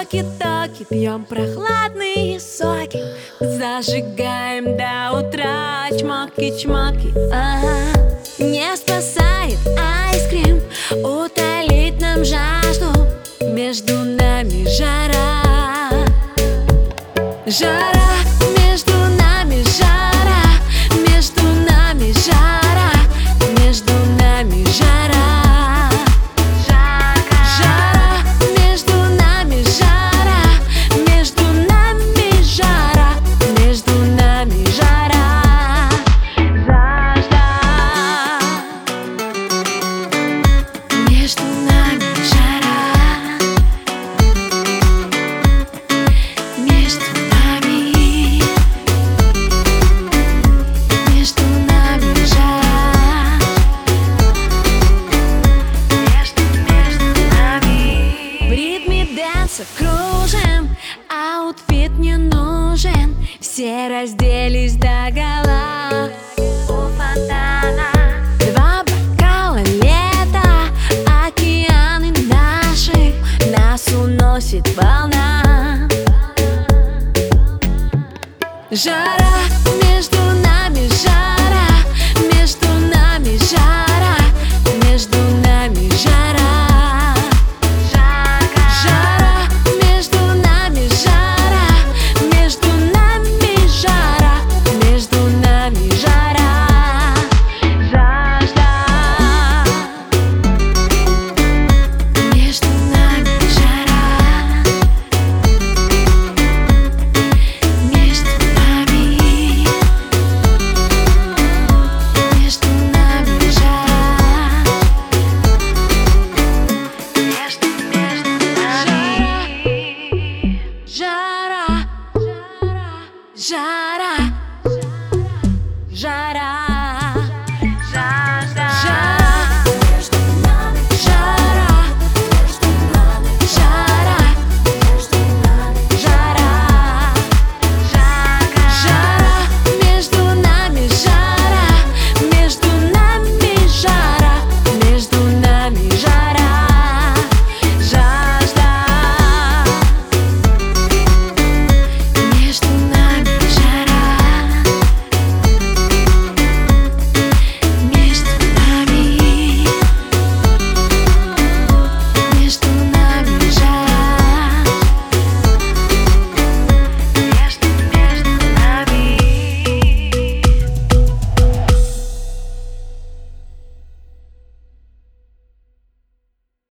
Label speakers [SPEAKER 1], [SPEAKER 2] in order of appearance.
[SPEAKER 1] токи-токи Пьем прохладные соки. Зажигаем до утра Чмоки-чмоки ага. Не спасает айскрим. Утолить нам жажду. Между нами жара. Жара. Dance а кружим Outfit не нужен. Все разделись догола. У фонтана Два бокала лета. Океаны наши Нас уносит волна. Жара Жара Жара Жара